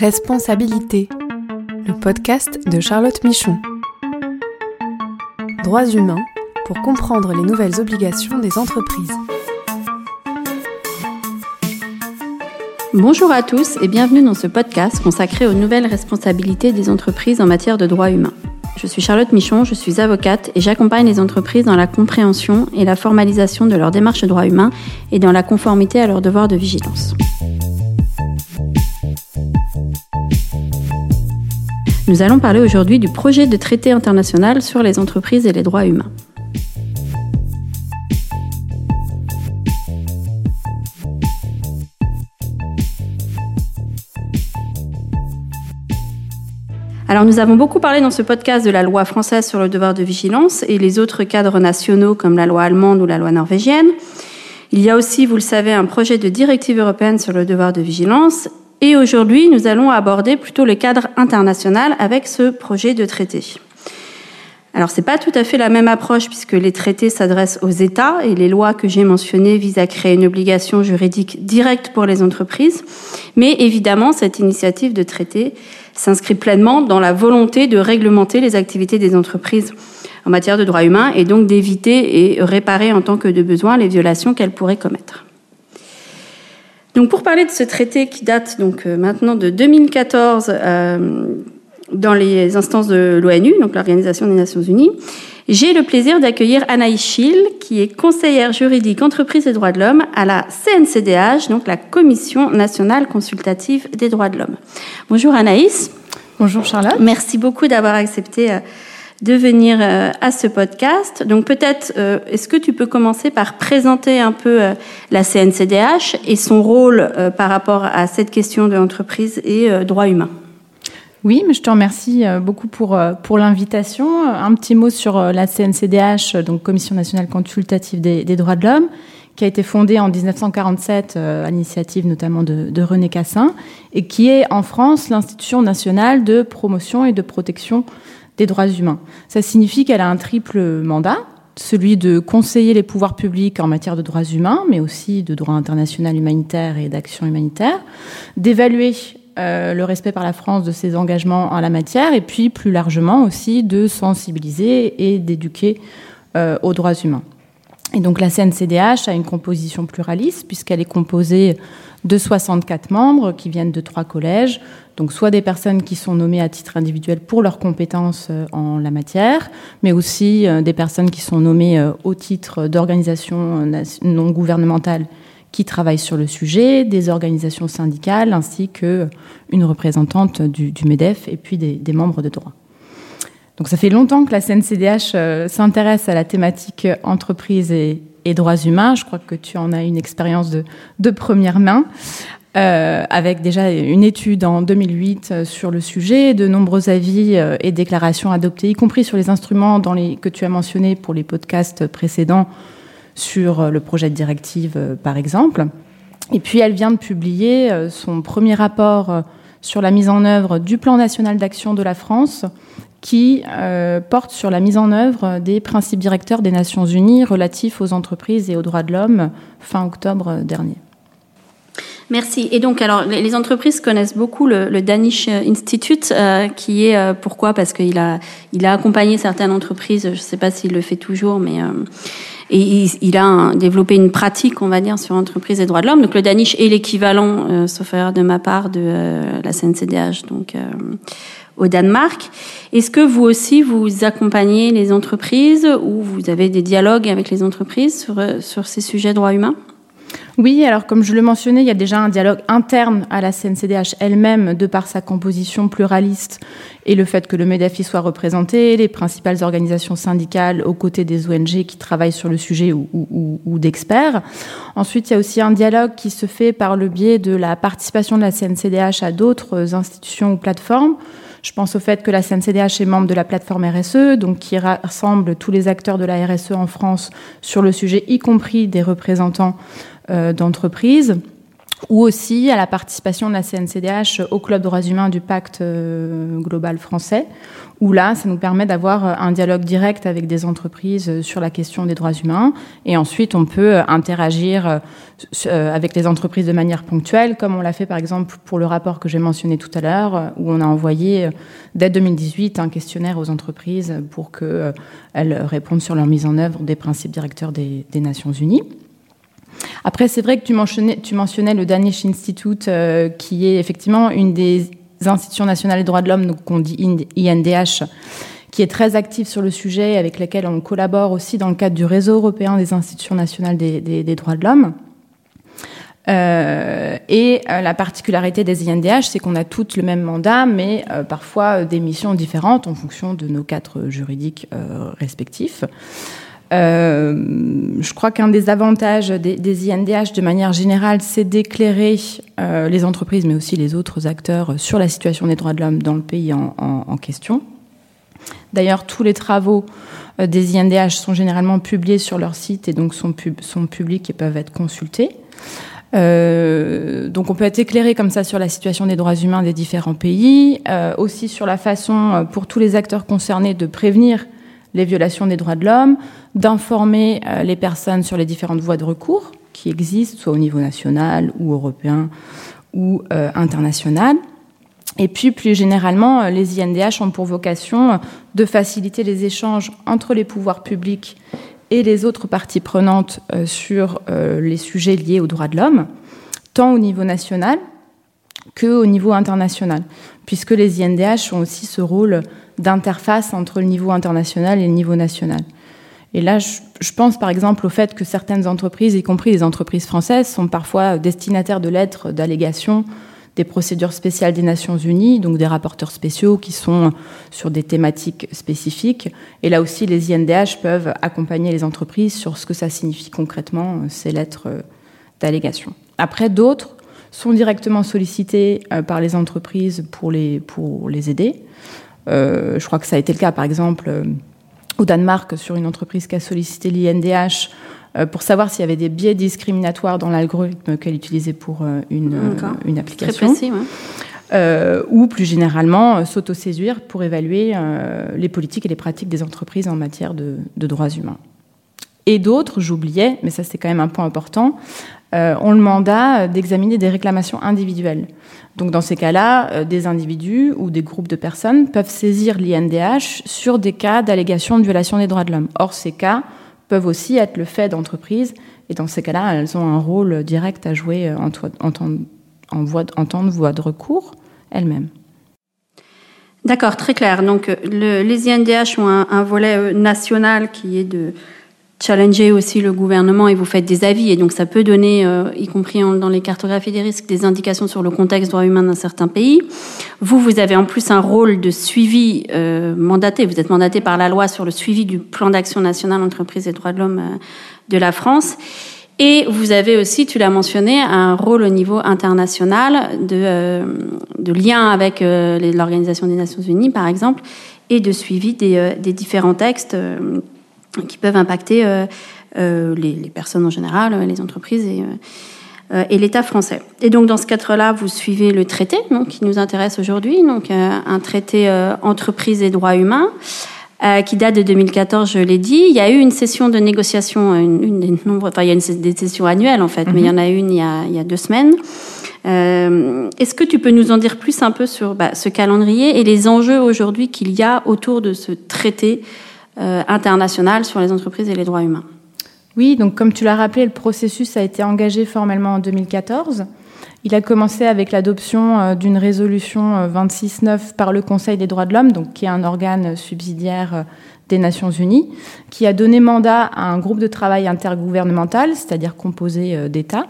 Responsabilité, le podcast de Charlotte Michon. Droits humains pour comprendre les nouvelles obligations des entreprises. Bonjour à tous et bienvenue dans ce podcast consacré aux nouvelles responsabilités des entreprises en matière de droits humains. Je suis Charlotte Michon, je suis avocate et j'accompagne les entreprises dans la compréhension et la formalisation de leurs démarches de droits humains et dans la conformité à leurs devoirs de vigilance. Nous allons parler aujourd'hui du projet de traité international sur les entreprises et les droits humains. Alors nous avons beaucoup parlé dans ce podcast de la loi française sur le devoir de vigilance et les autres cadres nationaux comme la loi allemande ou la loi norvégienne. Il y a aussi, vous le savez, un projet de directive européenne sur le devoir de vigilance et aujourd'hui, nous allons aborder plutôt le cadre international avec ce projet de traité. Alors, c'est pas tout à fait la même approche puisque les traités s'adressent aux États et les lois que j'ai mentionnées visent à créer une obligation juridique directe pour les entreprises. Mais évidemment, cette initiative de traité s'inscrit pleinement dans la volonté de réglementer les activités des entreprises en matière de droits humains et donc d'éviter et réparer en tant que de besoin les violations qu'elles pourraient commettre. Donc pour parler de ce traité qui date donc euh, maintenant de 2014 euh, dans les instances de l'ONU, donc l'Organisation des Nations Unies, j'ai le plaisir d'accueillir Anaïs Schill, qui est conseillère juridique entreprise et droits de l'homme à la CNCDH, donc la Commission nationale consultative des droits de l'homme. Bonjour Anaïs. Bonjour Charlotte. Merci beaucoup d'avoir accepté euh, de venir euh, à ce podcast. Donc peut-être, euh, est-ce que tu peux commencer par présenter un peu euh, la CNCDH et son rôle par rapport à cette question de l'entreprise et droits humains? Oui, mais je te remercie beaucoup pour, pour l'invitation. Un petit mot sur la CNCDH, donc Commission nationale consultative des, des droits de l'homme, qui a été fondée en 1947 à l'initiative notamment de, René Cassin, et qui est en France l'institution nationale de promotion et de protection des droits humains. Ça signifie qu'elle a un triple mandat, celui de conseiller les pouvoirs publics en matière de droits humains, mais aussi de droit international humanitaire et d'action humanitaire, d'évaluer euh, le respect par la France de ses engagements en la matière, et puis plus largement aussi de sensibiliser et d'éduquer euh, aux droits humains. Et donc la CNCDH a une composition pluraliste puisqu'elle est composée de 64 membres qui viennent de trois collèges, donc soit des personnes qui sont nommées à titre individuel pour leurs compétences euh, en la matière, mais aussi euh, des personnes qui sont nommées euh, au titre d'organisations non gouvernementales qui travaillent sur le sujet, des organisations syndicales ainsi que une représentante du, MEDEF et puis des, membres de droit. Donc ça fait longtemps que la CNCDH s'intéresse à la thématique entreprise et, droits humains. Je crois que tu en as une expérience de, première main. Euh, avec déjà une étude en 2008 euh, sur le sujet, de nombreux avis euh, et déclarations adoptés, y compris sur les instruments que tu as mentionnés pour les podcasts précédents sur le projet de directive, par exemple. Et puis, elle vient de publier son premier rapport sur la mise en œuvre du plan national d'action de la France, qui porte sur la mise en œuvre des principes directeurs des Nations Unies relatifs aux entreprises et aux droits de l'homme fin octobre dernier. Merci. Et donc, alors, les entreprises connaissent beaucoup le, Danish Institute, euh, qui est euh, pourquoi? Parce qu'il a, il a accompagné certaines entreprises. Je ne sais pas s'il le fait toujours, mais euh, il, a développé une pratique, on va dire, sur entreprises et droits de l'homme. Donc, le Danish est l'équivalent, sauf erreur de ma part, de la CNCDH, donc au Danemark. Est-ce que vous aussi vous accompagnez les entreprises ou vous avez des dialogues avec les entreprises sur sur ces sujets droits humains? Oui, alors comme je le mentionnais, il y a déjà un dialogue interne à la CNCDH elle-même, de par sa composition pluraliste et le fait que le MEDEF y soit représenté, les principales organisations syndicales aux côtés des ONG qui travaillent sur le sujet ou, ou d'experts. Ensuite, il y a aussi un dialogue qui se fait par le biais de la participation de la CNCDH à d'autres institutions ou plateformes. Je pense au fait que la CNCDH est membre de la plateforme RSE, donc qui rassemble tous les acteurs de la RSE en France sur le sujet, y compris des représentants euh, d'entreprises ou aussi à la participation de la CNCDH au Club droits humains du pacte euh, global français, où là, ça nous permet d'avoir un dialogue direct avec des entreprises sur la question des droits humains, et ensuite on peut interagir euh, avec les entreprises de manière ponctuelle, comme on l'a fait par exemple pour le rapport que j'ai mentionné tout à l'heure, où on a envoyé dès 2018 un questionnaire aux entreprises pour qu'elles répondent sur leur mise en œuvre des principes directeurs des, Nations Unies. Après, c'est vrai que tu mentionnais, le Danish Institute, euh, qui est effectivement une des institutions nationales des droits de l'homme, donc qu'on dit INDH, qui est très active sur le sujet, avec laquelle on collabore aussi dans le cadre du réseau européen des institutions nationales des, droits de l'homme. Euh, et euh, la particularité des INDH, c'est qu'on a toutes le même mandat, mais parfois des missions différentes en fonction de nos cadres juridiques respectifs. Euh, je crois qu'un des avantages des, INDH de manière générale, c'est d'éclairer euh, les entreprises, mais aussi les autres acteurs sur la situation des droits de l'homme dans le pays en, question. D'ailleurs, tous les travaux euh, des INDH sont généralement publiés sur leur site et donc sont, sont publics et peuvent être consultés. donc on peut être éclairé comme ça sur la situation des droits humains des différents pays, aussi sur la façon pour tous les acteurs concernés de prévenir les violations des droits de l'homme, d'informer euh, les personnes sur les différentes voies de recours qui existent, soit au niveau national ou européen ou euh, international. Et puis, plus généralement, euh, les INDH ont pour vocation de faciliter les échanges entre les pouvoirs publics et les autres parties prenantes sur les sujets liés aux droits de l'homme, tant au niveau national qu'au niveau international, puisque les INDH ont aussi ce rôle d'interface entre le niveau international et le niveau national. Et là, je, pense par exemple au fait que certaines entreprises, y compris les entreprises françaises, sont parfois destinataires de lettres d'allégation des procédures spéciales des Nations Unies, donc des rapporteurs spéciaux qui sont sur des thématiques spécifiques. Et là aussi, les INDH peuvent accompagner les entreprises sur ce que ça signifie concrètement, ces lettres d'allégation. Après, d'autres sont directement sollicités euh, par les entreprises pour les, pour les aider. Euh, je crois que ça a été le cas, par exemple, euh, au Danemark, sur une entreprise qui a sollicité l'INDH euh, pour savoir s'il y avait des biais discriminatoires dans l'algorithme qu'elle utilisait pour une, une application. Très précis, ou plus généralement s'autosaisir pour évaluer les politiques et les pratiques des entreprises en matière de, de droits humains. Et d'autres, j'oubliais, mais ça c'est quand même un point important, ont le mandat d'examiner des réclamations individuelles. Donc dans ces cas-là, euh, des individus ou des groupes de personnes peuvent saisir l'INDH sur des cas d'allégation de violation des droits de l'homme. Or, ces cas peuvent aussi être le fait d'entreprises, et dans ces cas-là, elles ont un rôle direct à jouer en, en, voie, en temps de voie de recours elles-mêmes. D'accord, très clair. Donc le, les INDH ont un, volet euh, national qui est de challenger aussi le gouvernement et vous faites des avis. Et donc ça peut donner, euh, y compris dans les cartographies des risques, des indications sur le contexte droit humain d'un certain pays. Vous, vous avez en plus un rôle de suivi euh, mandaté. Vous êtes mandaté par la loi sur le suivi du plan d'action national entreprise et droits de l'homme euh, de la France. Et vous avez aussi, tu l'as mentionné, un rôle au niveau international de, de lien avec l'Organisation des Nations Unies, par exemple, et de suivi des, des différents textes qui peuvent impacter euh, euh, les, les, personnes en général, euh, les entreprises et, et l'État français. Et donc dans ce cadre-là, vous suivez le traité donc, qui nous intéresse aujourd'hui, donc un traité entreprise et droits humains. Euh, qui date de 2014, je l'ai dit. Il y a eu une session de négociation, une, une des nombreux, enfin il y a une, des sessions annuelles en fait, mais il y en a une il y a, il y a deux semaines. Euh, Est-ce que tu peux nous en dire plus un peu sur bah, ce calendrier et les enjeux aujourd'hui qu'il y a autour de ce traité internationale sur les entreprises et les droits humains. Oui, donc comme tu l'as rappelé, le processus a été engagé formellement en 2014. Il a commencé avec l'adoption euh, d'une résolution 26.9 euh, par le Conseil des droits de l'homme, donc qui est un organe subsidiaire des Nations Unies, qui a donné mandat à un groupe de travail intergouvernemental, c'est-à-dire composé d'États,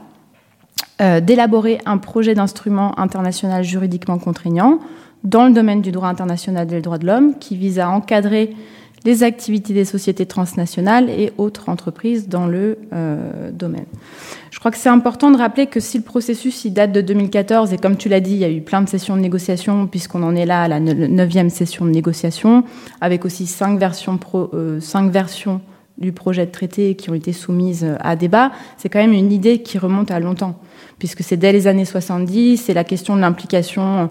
d'élaborer un projet d'instrument international juridiquement contraignant dans le domaine du droit international des droits de l'homme, qui vise à encadrer les activités des sociétés transnationales et autres entreprises dans le euh, domaine. Je crois que c'est important de rappeler que si le processus il date de 2014, et comme tu l'as dit, il y a eu plein de sessions de négociation, puisqu'on en est là à la neuvième session de négociation, avec aussi cinq versions, pro, euh, cinq versions du projet de traité qui ont été soumises à débat, c'est quand même une idée qui remonte à longtemps, puisque c'est dès les années 70, c'est la question de l'implication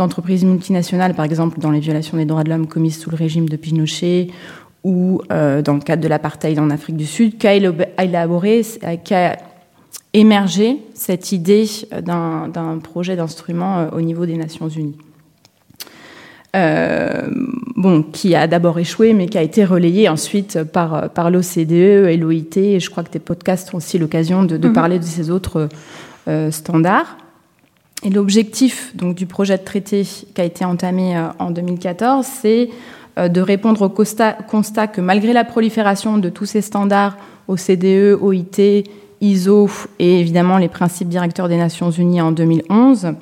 d'entreprises multinationales, par exemple dans les violations des droits de l'homme commises sous le régime de Pinochet ou euh, dans le cadre de l'apartheid en Afrique du Sud, qu'a élaboré, qu'a émergé cette idée d'un projet d'instrument euh, au niveau des Nations Unies. Euh, bon, qui a d'abord échoué, mais qui a été relayé ensuite par, par l'OCDE et l'OIT. Et je crois que tes podcasts ont aussi l'occasion de, mhm. parler de ces autres euh, standards. Et l'objectif du projet de traité qui a été entamé euh, en 2014, c'est de répondre au constat, constat, que malgré la prolifération de tous ces standards OCDE, OIT, ISO et évidemment les principes directeurs des Nations Unies en 2011,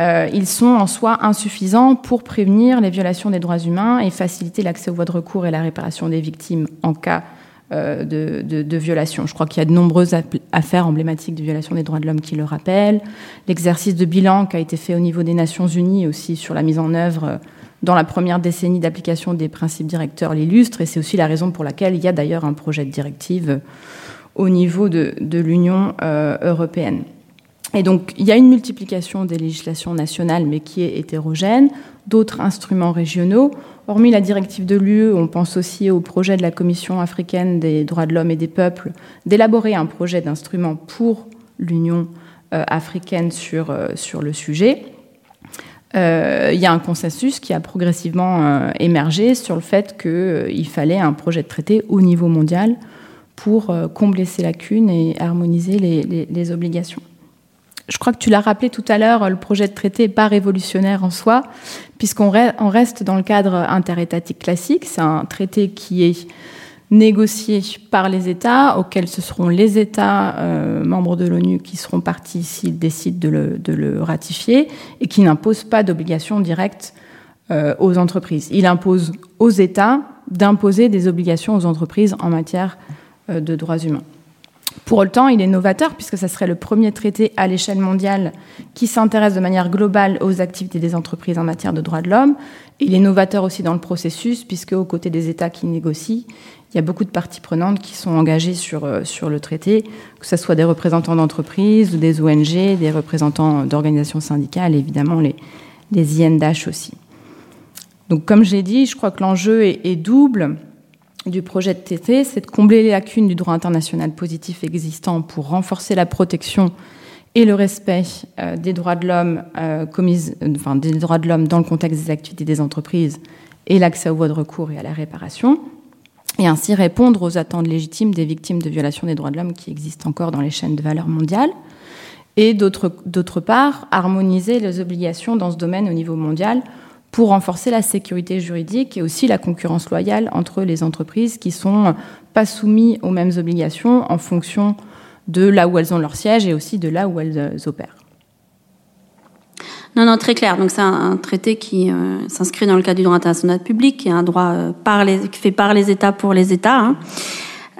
euh, ils sont en soi insuffisants pour prévenir les violations des droits humains et faciliter l'accès aux voies de recours et la réparation des victimes en cas euh, de, de, violation. Je crois qu'il y a de nombreuses affaires emblématiques de violation des droits de l'homme qui le rappellent. L'exercice de bilan qui a été fait au niveau des Nations Unies aussi sur la mise en œuvre euh, dans la première décennie d'application des principes directeurs l'illustre et c'est aussi la raison pour laquelle il y a d'ailleurs un projet de directive au niveau de, l'Union européenne. Et donc, il y a une multiplication des législations nationales, mais qui est hétérogène, d'autres instruments régionaux. Hormis la directive de l'UE, on pense aussi au projet de la Commission africaine des droits de l'homme et des peuples d'élaborer un projet d'instrument pour l'Union euh, africaine sur, euh, sur le sujet. Euh, il y a un consensus qui a progressivement émergé sur le fait qu'il fallait un projet de traité au niveau mondial pour combler ces lacunes et harmoniser les obligations je crois que tu l'as rappelé tout à l'heure, le projet de traité n'est pas révolutionnaire en soi, puisqu'on reste dans le cadre interétatique classique. C'est un traité qui est négocié par les États, auxquels ce seront les États euh, membres de l'ONU qui seront partis s'ils décident de le, ratifier, et qui n'impose pas d'obligations directes euh, aux entreprises. Il impose aux États d'imposer des obligations aux entreprises en matière euh, de droits humains. Pour autant, il est novateur puisque ce serait le premier traité à l'échelle mondiale qui s'intéresse de manière globale aux activités des entreprises en matière de droits de l'homme. Il est novateur aussi dans le processus puisque, aux côtés des États qui négocient, il y a beaucoup de parties prenantes qui sont engagées sur, euh, le traité, que ce soit des représentants d'entreprises ou des ONG, des représentants d'organisations syndicales évidemment les, les INDH aussi. Donc, comme j'ai dit, je crois que l'enjeu est double du projet de TT, c'est de combler les lacunes du droit international positif existant pour renforcer la protection et le respect euh, des droits de l'homme euh, enfin, des droits de l'homme dans le contexte des activités des entreprises et l'accès aux voies de recours et à la réparation, et ainsi répondre aux attentes légitimes des victimes de violations des droits de l'homme qui existent encore dans les chaînes de valeur mondiales, et d'autre part, harmoniser les obligations dans ce domaine au niveau mondial pour renforcer la sécurité juridique et aussi la concurrence loyale entre les entreprises qui sont pas soumises aux mêmes obligations en fonction de là où elles ont leur siège et aussi de là où elles euh, opèrent. Non, non, très clair. Donc c'est un, traité qui euh, s'inscrit dans le cadre du droit international public, qui est un droit euh, par les, fait par les États pour les États.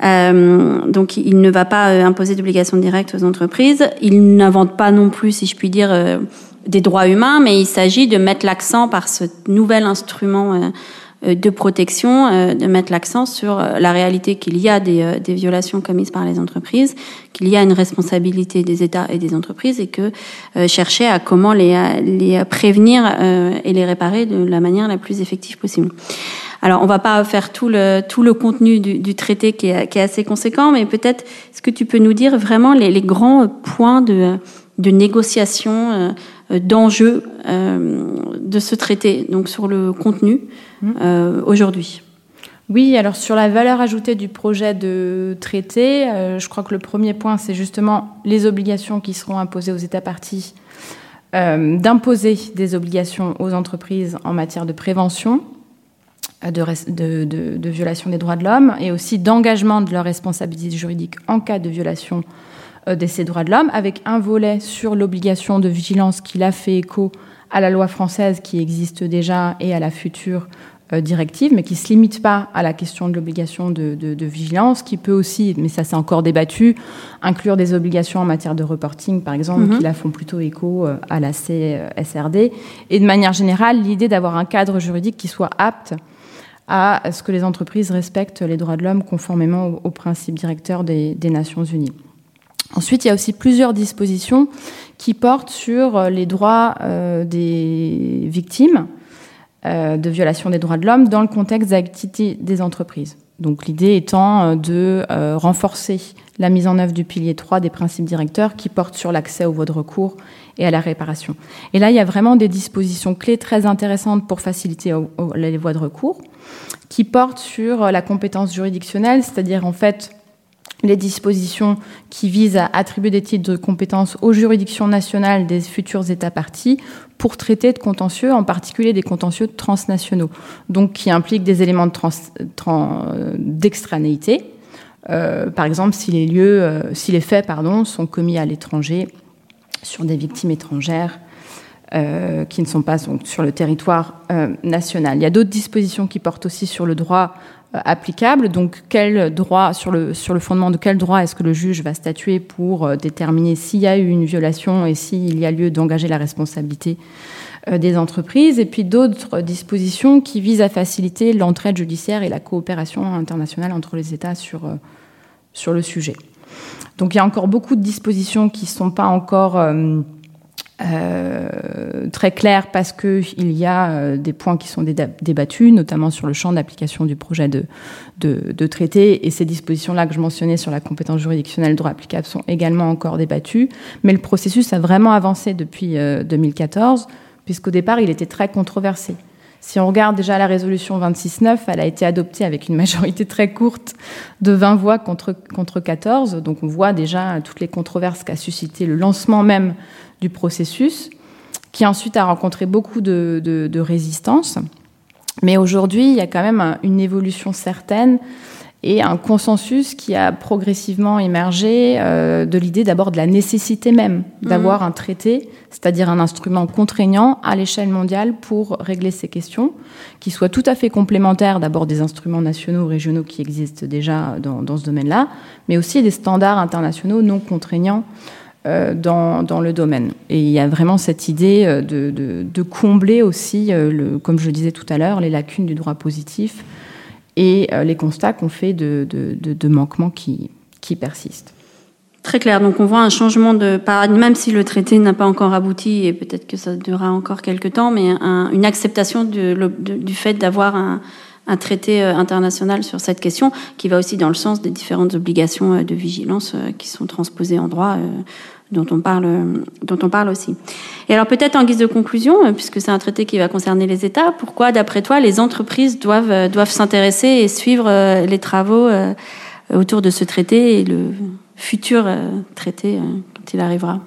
Hein. donc il ne va pas imposer d'obligations directes aux entreprises. Il n'invente pas non plus, si je puis dire, des droits humains, mais il s'agit de mettre l'accent par ce nouvel instrument euh, euh, de protection, euh, de mettre l'accent sur la réalité qu'il y a des, violations commises par les entreprises, qu'il y a une responsabilité des États et des entreprises, et que chercher à comment les, prévenir et les réparer de la manière la plus effective possible. Alors, on va pas faire tout le tout le contenu du, traité qui est, assez conséquent, mais peut-être est-ce que tu peux nous dire vraiment les, grands points de négociation d'enjeux euh, de ce traité, donc sur le contenu mmh. euh, aujourd'hui. Oui, alors sur la valeur ajoutée du projet de traité, je crois que le premier point, c'est justement les obligations qui seront imposées aux États partis, d'imposer des obligations aux entreprises en matière de prévention de, de, de, de violation des droits de l'homme et aussi d'engagement de leur responsabilité juridique en cas de violation euh, de ces droits de l'homme, avec un volet sur l'obligation de vigilance qui a fait écho à la loi française qui existe déjà et à la future euh, directive, mais qui ne se limite pas à la question de l'obligation de, vigilance, qui peut aussi, mais ça c'est encore débattu, inclure des obligations en matière de reporting, par exemple, mhm. qui la font plutôt écho euh, à la CSRD. Et de manière générale, l'idée d'avoir un cadre juridique qui soit apte à ce que les entreprises respectent les droits de l'homme conformément aux, principes directeurs des, Nations Unies. Ensuite, il y a aussi plusieurs dispositions qui portent sur les droits euh, des victimes euh, de violation des droits de l'homme dans le contexte d'activité des entreprises. Donc l'idée étant euh, de renforcer la mise en œuvre du pilier 3 des principes directeurs qui portent sur l'accès aux voies de recours et à la réparation. Et là, il y a vraiment des dispositions clés très intéressantes pour faciliter les voies de recours qui portent sur la compétence juridictionnelle, c'est-à-dire en fait les dispositions qui visent à attribuer des titres de compétence aux juridictions nationales des futurs États partis pour traiter de contentieux, en particulier des contentieux transnationaux, donc qui impliquent des éléments d'extranéité. De euh, par exemple, si les lieux, euh, si les faits, sont commis à l'étranger sur des victimes étrangères euh, qui ne sont pas sur le territoire national. Il y a d'autres dispositions qui portent aussi sur le droit applicable. Donc, quel droit, sur le, sur le fondement de quel droit est-ce que le juge va statuer pour déterminer s'il y a eu une violation et s'il y a lieu d'engager la responsabilité des entreprises, et puis d'autres dispositions qui visent à faciliter l'entraide judiciaire et la coopération internationale entre les États sur, sur le sujet. Donc il y a encore beaucoup de dispositions qui ne sont pas encore euh, euh, très claires parce qu'il y a euh, des points qui sont débattus, notamment sur le champ d'application du projet de, de, traité. Et ces dispositions-là que je mentionnais sur la compétence juridictionnelle droit applicable sont également encore débattues. Mais le processus a vraiment avancé depuis 2014, puisqu'au départ, il était très controversé. Si on regarde déjà la résolution 26.9, elle a été adoptée avec une majorité très courte de 20 voix contre, contre 14. Donc on voit déjà toutes les controverses qu'a suscité le lancement même du processus, qui ensuite a rencontré beaucoup de résistance. Mais aujourd'hui, il y a quand même une évolution certaine et un consensus qui a progressivement émergé euh, de l'idée d'abord de la nécessité même d'avoir mhm. un traité, c'est-à-dire un instrument contraignant à l'échelle mondiale pour régler ces questions, qui soit tout à fait complémentaire d'abord des instruments nationaux ou régionaux qui existent déjà dans, dans ce domaine-là, mais aussi des standards internationaux non contraignants euh, dans, dans, le domaine. Et il y a vraiment cette idée euh, de, de, de combler aussi, le, comme je le disais tout à l'heure, les lacunes du droit positif et euh, les constats qu'on fait de, manquements qui, qui persistent. Très clair. Donc on voit un changement de paradigme, même si le traité n'a pas encore abouti et peut-être que ça durera encore quelques temps, mais une acceptation du fait d'avoir un, un, traité euh, international sur cette question qui va aussi dans le sens des différentes obligations euh, de vigilance qui sont transposées en droit dont on parle, dont on parle aussi. Et alors peut-être en guise de conclusion, euh, puisque c'est un traité qui va concerner les États, pourquoi, d'après toi, les entreprises doivent, euh, doivent s'intéresser et suivre euh, les travaux autour de ce traité et le futur traité quand il arrivera?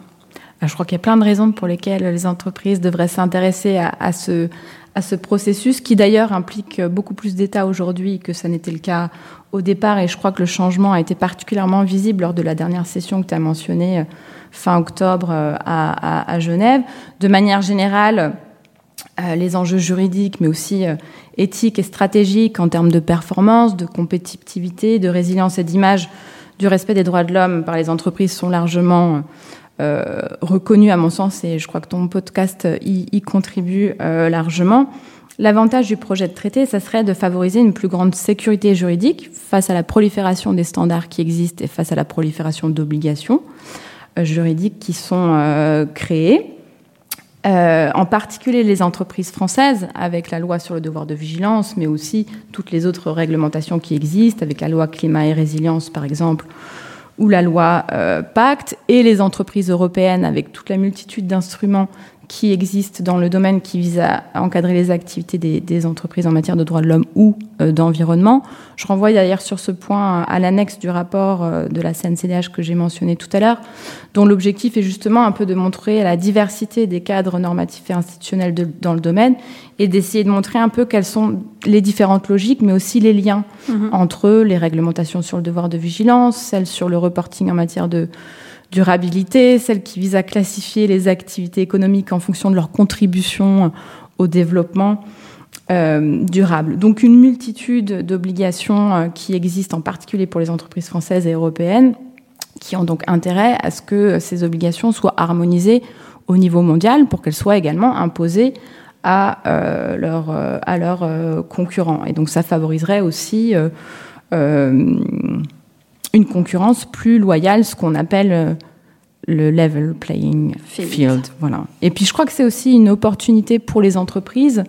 Je crois qu'il y a plein de raisons pour lesquelles les entreprises devraient s'intéresser à, ce, processus, qui d'ailleurs implique beaucoup plus d'États aujourd'hui que ça n'était le cas au départ. Et je crois que le changement a été particulièrement visible lors de la dernière session que tu as mentionnée fin octobre euh, à, Genève. De manière générale, euh, les enjeux juridiques, mais aussi euh, éthiques et stratégiques en termes de performance, de compétitivité, de résilience et d'image du respect des droits de l'homme par les entreprises sont largement reconnus à mon sens et je crois que ton podcast y, contribue largement. L'avantage du projet de traité, ça serait de favoriser une plus grande sécurité juridique face à la prolifération des standards qui existent et face à la prolifération d'obligations juridiques qui sont euh, créées. Euh, en particulier les entreprises françaises, avec la loi sur le devoir de vigilance, mais aussi toutes les autres réglementations qui existent, avec la loi climat et résilience par exemple, ou la loi euh, Pacte, et les entreprises européennes, avec toute la multitude d'instruments qui existe dans le domaine qui vise à encadrer les activités des, entreprises en matière de droits de l'homme ou euh, d'environnement. Je renvoie d'ailleurs sur ce point à l'annexe du rapport euh, de la CNCDH que j'ai mentionné tout à l'heure, dont l'objectif est justement un peu de montrer la diversité des cadres normatifs et institutionnels dans le domaine et d'essayer de montrer un peu quelles sont les différentes logiques, mais aussi les liens mm-hmm. entre les réglementations sur le devoir de vigilance, celles sur le reporting en matière de durabilité, celle qui vise à classifier les activités économiques en fonction de leur contribution au développement euh, durable. Donc une multitude d'obligations euh, qui existent en particulier pour les entreprises françaises et européennes qui ont donc intérêt à ce que ces obligations soient harmonisées au niveau mondial pour qu'elles soient également imposées à à leurs concurrents. Et donc ça favoriserait aussi une concurrence plus loyale, ce qu'on appelle le level playing field. Voilà. Et puis je crois que c'est aussi une opportunité pour les entreprises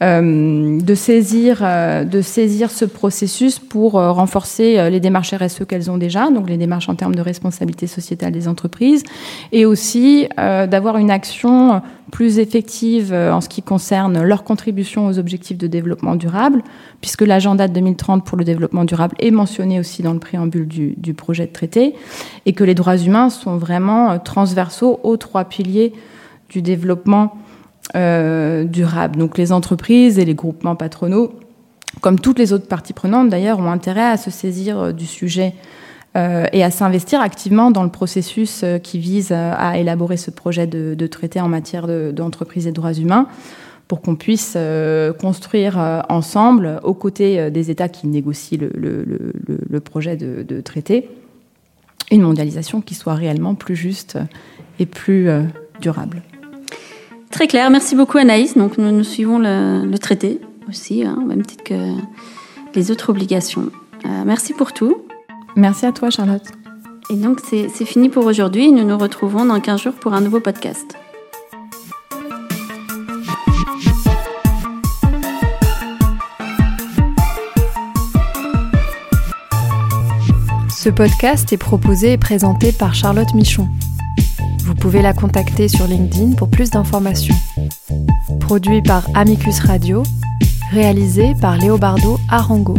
euh, de, saisir, euh, de saisir ce processus pour euh, renforcer les démarches RSE qu'elles ont déjà, donc les démarches en termes de responsabilité sociétale des entreprises, et aussi d'avoir une action plus effective en ce qui concerne leur contribution aux objectifs de développement durable, puisque l'agenda de 2030 pour le développement durable est mentionné aussi dans le préambule du projet de traité, et que les droits humains sont vraiment transversaux aux trois piliers du développement euh, durable. Donc les entreprises et les groupements patronaux, comme toutes les autres parties prenantes d'ailleurs, ont intérêt à se saisir euh, du sujet euh, et à s'investir activement dans le processus qui vise à élaborer ce projet de, traité en matière d'entreprise et de droits humains pour qu'on puisse construire ensemble, aux côtés des États qui négocient le, projet de, de, traité, une mondialisation qui soit réellement plus juste et plus durable. Très clair, merci beaucoup Anaïs. Donc nous, nous suivons le, traité aussi, hein, au même titre que les autres obligations. Euh, merci pour tout. Merci à toi Charlotte. Et donc c'est fini pour aujourd'hui. Nous nous retrouvons dans 15 jours pour un nouveau podcast. Ce podcast est proposé et présenté par Charlotte Michon. Vous pouvez la contacter sur LinkedIn pour plus d'informations. Produit par Amicus Radio, réalisé par Léobardo Arango.